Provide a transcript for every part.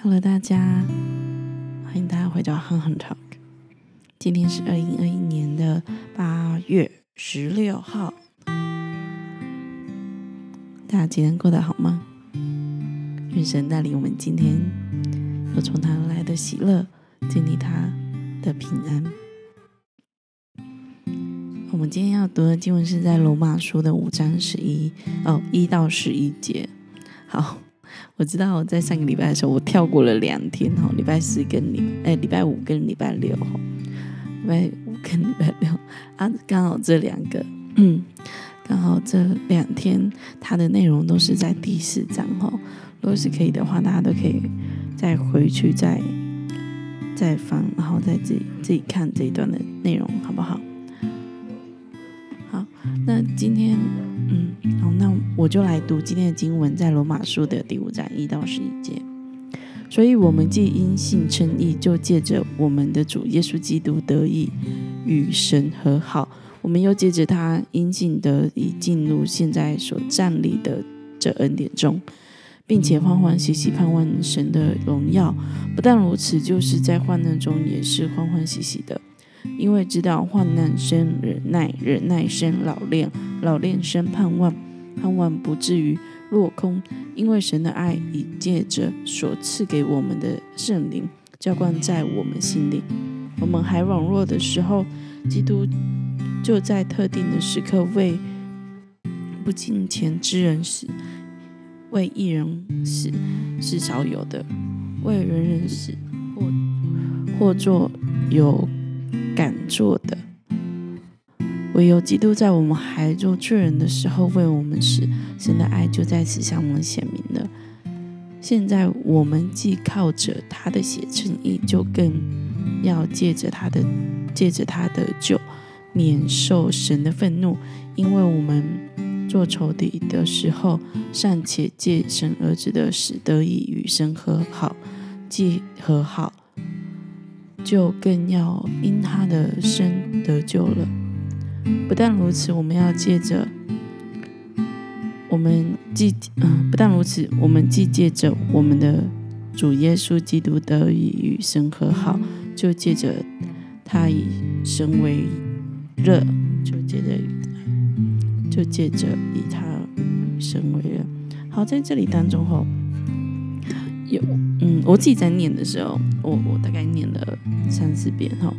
Hello，大家，欢迎大家回到哼哼 Talk。今天是二零二一年的八月十六号，大家今天过得好吗？愿神带领我们今天有从他来的喜乐，经历他的平安。我们今天要读的经文是在罗马书的五章十一哦一到十一节。好。我知道在上个礼拜的时候，我跳过了两天哈，礼拜四跟礼哎礼拜五跟礼拜六哈，礼拜五跟礼拜六啊，刚好这两个，嗯，刚好这两天它的内容都是在第四章哈。如果是可以的话，大家都可以再回去再再翻，然后再自己自己看这一段的内容，好不好？好，那今天。嗯，好，那我就来读今天的经文，在罗马书的第五章一到十一节。所以，我们既因信称义，就借着我们的主耶稣基督得以与神和好；我们又借着他因信得以进入现在所站立的这恩典中，并且欢欢喜喜盼望神的荣耀。不但如此，就是在患难中也是欢欢喜喜的。因为知道患难生忍耐，忍耐生老练，老练生盼望，盼望不至于落空。因为神的爱已借着所赐给我们的圣灵浇灌在我们心里。我们还软弱的时候，基督就在特定的时刻为不敬虔之人死，为一人死是少有的，为人人死或或作有。敢做的，唯有基督在我们还做罪人的时候为我们死，神的爱就在此向我们显明了。现在我们既靠着他的血称义，就更要借着他的借着他的救，免受神的愤怒。因为我们做仇敌的时候，尚且借神儿子的死得以与神和好，既和好。就更要因他的生得救了。不但如此，我们要借着我们既嗯，不但如此，我们既借着我们的主耶稣基督得以与神和好，就借着他以神为热，就借着就借着以他神为热。好，在这里当中吼。有，嗯，我自己在念的时候，我我大概念了三四遍哈。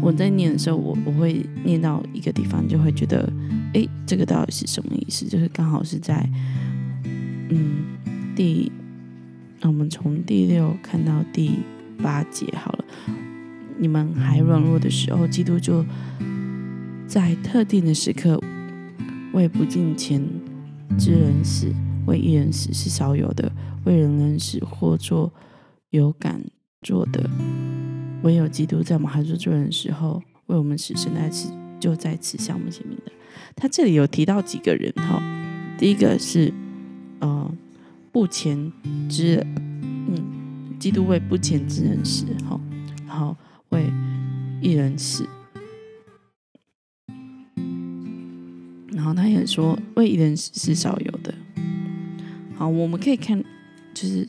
我在念的时候，我我会念到一个地方，就会觉得，哎，这个到底是什么意思？就是刚好是在，嗯，第，我们从第六看到第八节好了。你们还软弱的时候，基督就在特定的时刻为不敬虔之人死，为一人死是少有的。为人人死，或做有敢做的，唯有基督在我们还做人的时候，为我们死，神在此就在此向我们显明的。他这里有提到几个人哈，第一个是呃不前之，嗯，基督为不前之人死哈，然后为一人死，然后他也说为一人死是少有的。好，我们可以看。就是，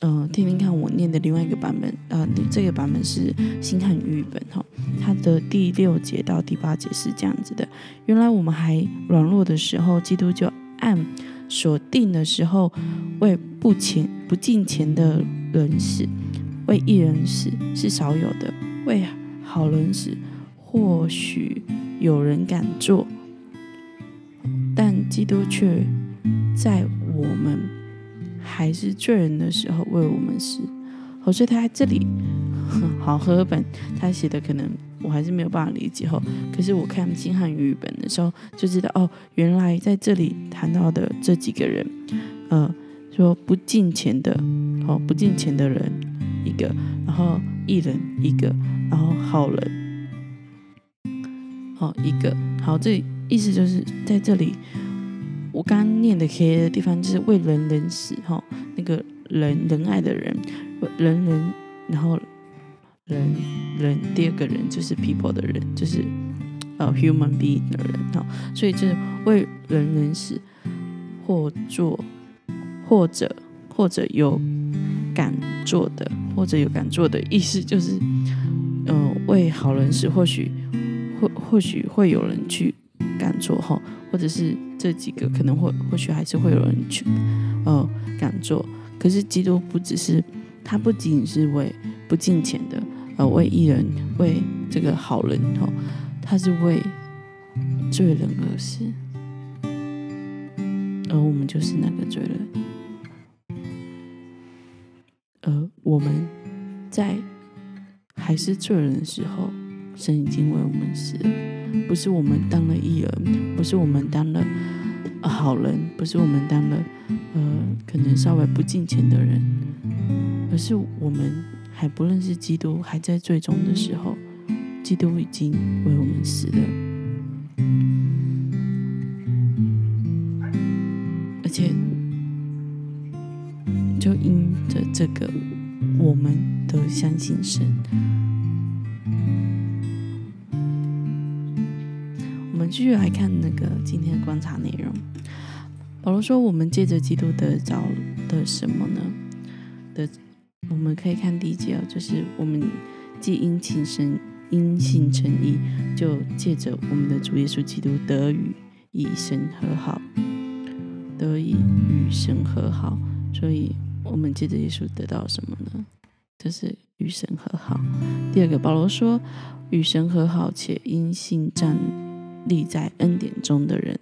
嗯，听听看我念的另外一个版本，呃，这个版本是新汉语本哈，它的第六节到第八节是这样子的。原来我们还软弱的时候，基督就按所定的时候为不前不敬前的人死，为一人死是少有的，为好人死或许有人敢做，但基督却在我们。还是罪人的时候为我们死，好，所以他在这里，好，和本他写的可能我还是没有办法理解哈。可是我看新汉语本的时候就知道，哦，原来在这里谈到的这几个人，呃，说不敬钱的，好，不敬钱的人一个，然后艺人一个，然后好人，好一个，好，这意思就是在这里。我刚刚念的 K 的地方就是为人人死哈，那个人仁爱的人，人人，然后人人第二个人就是 people 的人，就是呃 human being 的人哈，所以就是为人人死，或做或者或者有敢做的，或者有敢做的意思，就是，呃，为好人时，或许或或许会有人去敢做哈，或者是这几个可能会或许还是会有人去，呃，敢做。可是基督不只是，他不仅仅是为不敬钱的，呃，为艺人，为这个好人哈，他是为罪人而死，而我们就是那个罪人。而我们在还是罪人的时候，神已经为我们死了。不是我们当了义人，不是我们当了好人，不是我们当了呃可能稍微不敬虔的人，而是我们还不认识基督，还在最终的时候，基督已经为我们死了。而且。就因着这个，我们都相信神。继续来看那个今天的观察内容。保罗说：“我们借着基督得着的什么呢？的，我们可以看第一节哦，就是我们既因情神因信称义，就借着我们的主耶稣基督得与以神和好，得以与神和好。所以。”我们借着耶稣得到什么呢？就是与神和好。第二个，保罗说，与神和好且因信站立在恩典中的人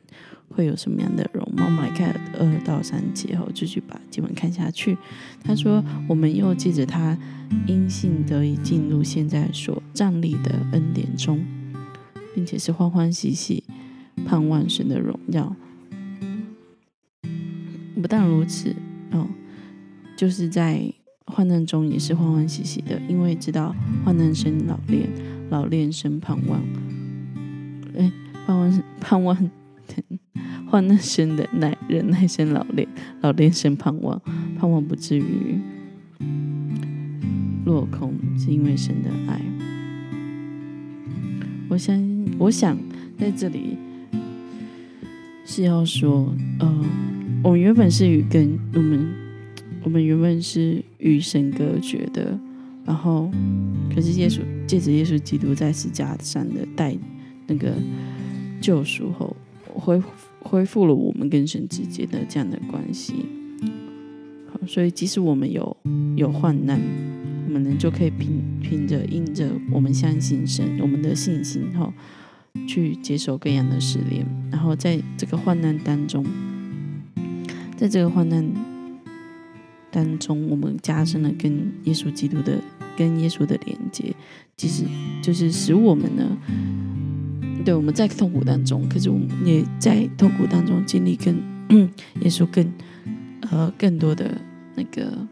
会有什么样的容貌？我们来看二到三节后，继续把经文看下去。他说，我们又借着他因信得以进入现在所站立的恩典中，并且是欢欢喜喜盼望神的荣耀。不但如此，哦。就是在患难中也是欢欢喜喜的，因为知道患难生老练，老练生盼望。哎，盼望盼望，患难生忍耐，忍耐生老练，老练生盼望，盼望不至于落空，是因为神的爱。我想，我想在这里是要说，呃，我们原本是与跟我们。我们原本是与神隔绝的，然后，可是耶稣借着耶稣基督在十字架上的代那个救赎后，恢恢复了我们跟神之间的这样的关系。好，所以即使我们有有患难，我们呢就可以凭凭着因着我们相信神，我们的信心哈，去接受各样的试炼，然后在这个患难当中，在这个患难。当中，我们加深了跟耶稣基督的、跟耶稣的连接，其实就是使我们呢，对我们在痛苦当中，可是我们也在痛苦当中经历跟耶稣更呃更多的那个，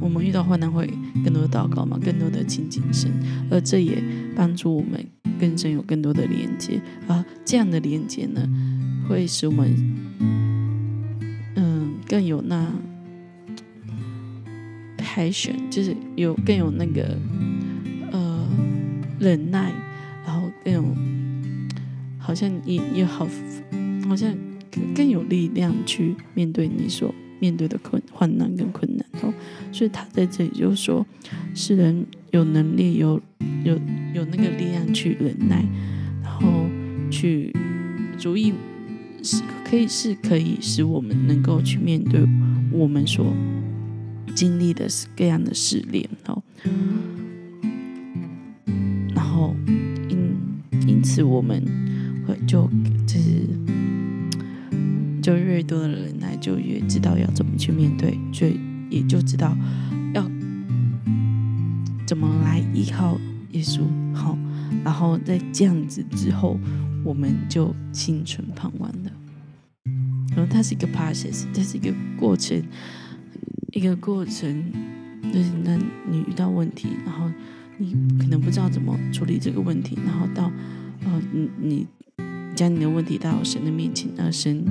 我们遇到患难会更多的祷告嘛，更多的亲近神，而这也帮助我们跟神有更多的连接啊，这样的连接呢，会使我们嗯。更有那 passion，就是有更有那个忍耐，然后更有好像也也好，好像更有力量去面对你所面对的困患难跟困难哦。所以他在这里就说，世人有能力有有有那个力量去忍耐，然后去足以。是可以是可以使我们能够去面对我们所经历的各样的试炼哦，后因因此我们会就就是就越多的人来就越知道要怎么去面对，就也就知道要怎么来依靠耶稣好，然后在这样子之后。我们就心存盼望的，然后它是一个 process，它是一个过程，一个过程，就是那你遇到问题，然后你可能不知道怎么处理这个问题，然后到呃你你将你的问题带到神的面前，让神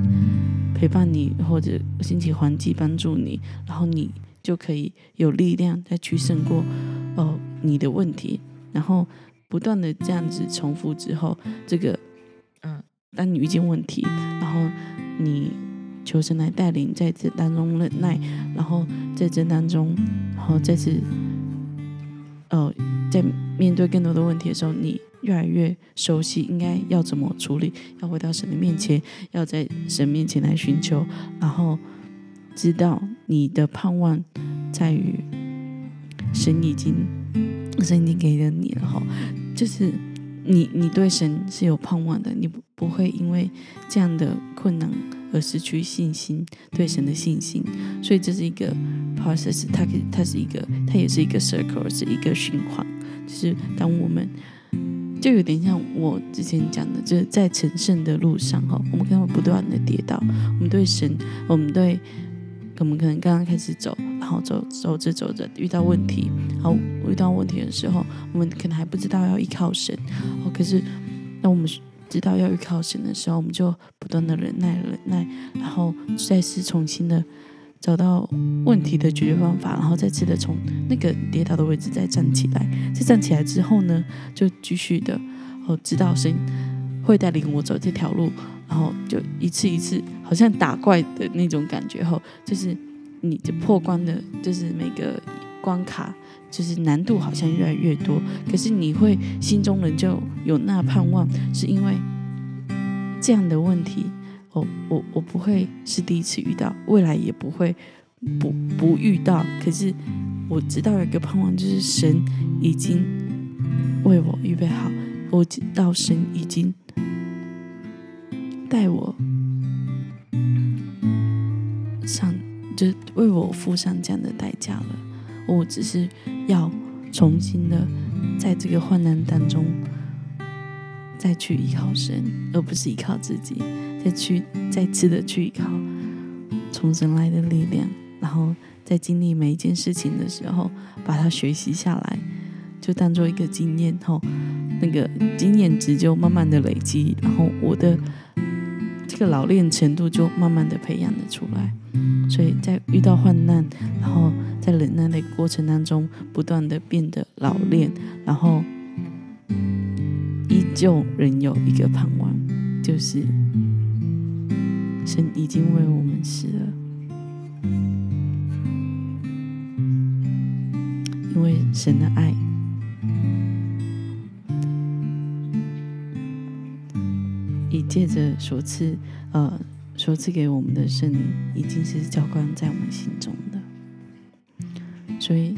陪伴你或者兴起环境帮助你，然后你就可以有力量再去胜过呃你的问题，然后不断的这样子重复之后，这个嗯。当你遇见问题，然后你求神来带领，在这当中忍耐，然后在这当中，然后再次，呃，在面对更多的问题的时候，你越来越熟悉应该要怎么处理，要回到神的面前，要在神面前来寻求，然后知道你的盼望在于神已经神已经给了你了哈，就是你你对神是有盼望的，你不会因为这样的困难。而失去信心，对神的信心，所以这是一个 process，它可它是一个，它也是一个 circle，是一个循环。就是当我们就有点像我之前讲的，就是在成圣的路上哈，我们可能会不断的跌倒。我们对神，我们对我们可能刚刚开始走，然后走走着走着遇到问题，然后遇到问题的时候，我们可能还不知道要依靠神。哦，可是那我们。知道要依靠神的时候，我们就不断的忍耐、忍耐，然后再次重新的找到问题的解决方法，然后再次的从那个跌倒的位置再站起来。再站起来之后呢，就继续的哦，知道神会带领我走这条路，然后就一次一次，好像打怪的那种感觉后，就是你就破关的，就是每个关卡。就是难度好像越来越多，可是你会心中人就有那盼望，是因为这样的问题，我我我不会是第一次遇到，未来也不会不不遇到。可是我知道有一个盼望，就是神已经为我预备好，我知道神已经带我就为我付上这样的代价了。我只是要重新的在这个患难当中再去依靠神，而不是依靠自己，再去再次的去依靠从神来的力量，然后在经历每一件事情的时候，把它学习下来，就当做一个经验后，那个经验值就慢慢的累积，然后我的个老练程度就慢慢的培养了出来。所以在遇到患难，然后在忍耐的过程当中，不断的变得老练，然后依旧仍有一个盼望，就是神已经为我们死了，因为神的爱，借着所赐，呃。所赐给我们的圣灵已经是浇灌在我们心中的，所以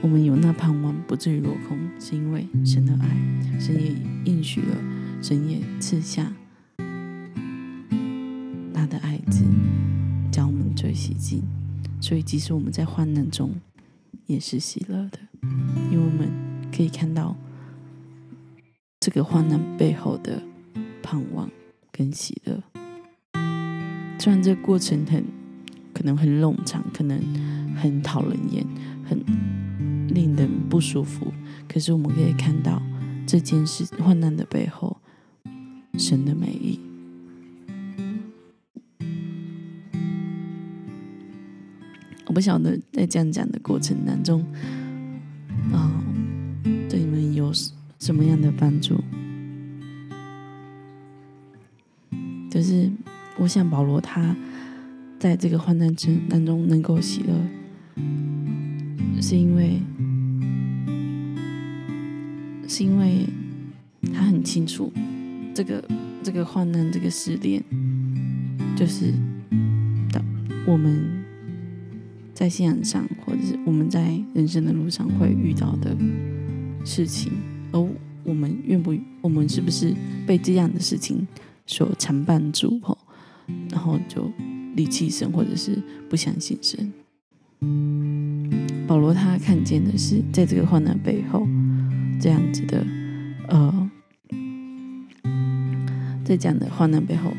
我们有那盼望不至于落空，是因为神的爱，神也应许了，神也赐下他的爱子，将我们最洗净。所以即使我们在患难中，也是喜乐的，因为我们可以看到这个患难背后的盼望跟喜乐。虽然这个过程很可能很冗长，可能很讨人厌，很令人不舒服，可是我们可以看到这件事患难的背后，神的美意。我不晓得在这样讲的过程当中，啊，对你们有什么样的帮助？就是。我想保罗他在这个患难之当中能够喜乐，是因为是因为他很清楚这个这个患难这个试炼，就是的我们在信仰上或者是我们在人生的路上会遇到的事情，而我们愿不我们是不是被这样的事情所缠绊住？吼。然后就离弃神，或者是不相信神。保罗他看见的是，在这个患难背后，这样子的，呃，在这样的患难背后，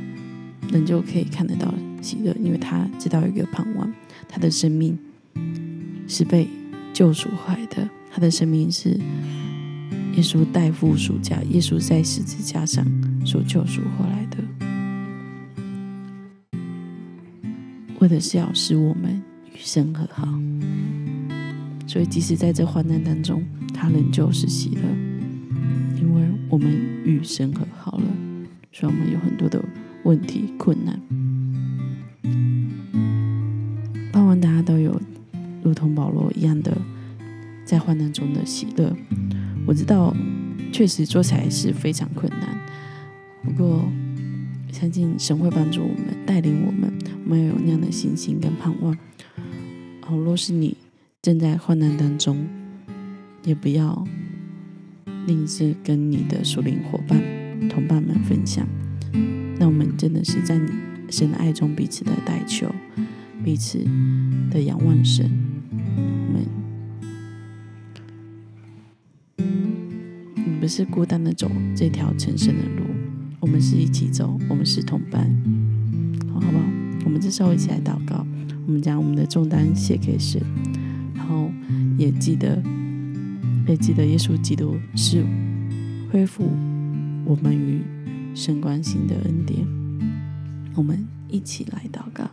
人就可以看得到喜乐，因为他知道一个盼望，他的生命是被救赎回来的，他的生命是耶稣代父赎价，耶稣在十字架上所救赎回来的。为的是要使我们与神和好，所以即使在这患难当中，他仍旧是喜乐，因为我们与神和好了。所以我们有很多的问题困难，大家都有如同保罗一样的在患难中的喜乐。我知道，确实做起来是非常困难，不过相信神会帮助我们，带领我们，我们要有那样的信心跟盼望。哦，若是你正在患难当中，也不要吝啬跟你的属灵伙伴、同伴们分享。那我们真的是在神的爱中彼此的代求，彼此的仰望神。我们，你不是孤单的走这条成圣的路，我们是一起走，我们是同伴，好好不好？我们这时候一起来祷告。我们将我们的重担卸给神，然后也记得，也记得耶稣基督是恢复我们与神关系的恩典。我们一起来祷告，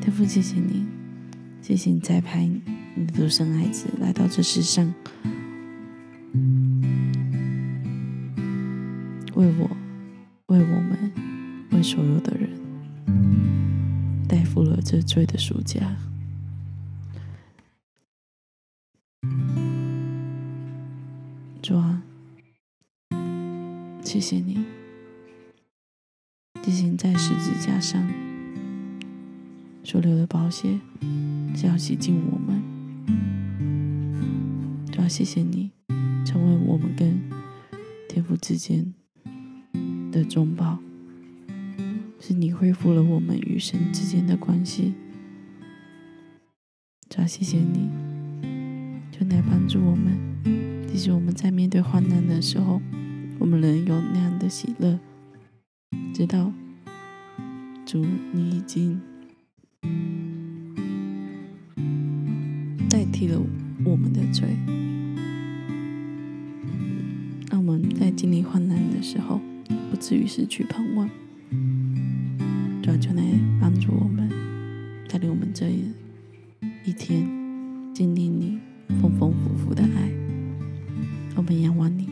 天父，谢谢你，谢谢你栽培你的独生孩子来到这世上，为我，为我们，为所有的人。代付了这罪的暑假，主啊，谢谢你，进行在十字架上所流的宝血，是要洗净我们。主啊，谢谢你成为我们跟天父之间的中保。是你恢复了我们与神之间的关系，主要谢谢你，就来帮助我们。即使我们在面对患难的时候，我们能有那样的喜乐，知道主你已经代替了我们的罪，那我们在经历患难的时候，不至于失去盼望。主就来帮助我们，带领我们这一天经历你丰丰富富的爱。我们仰望你，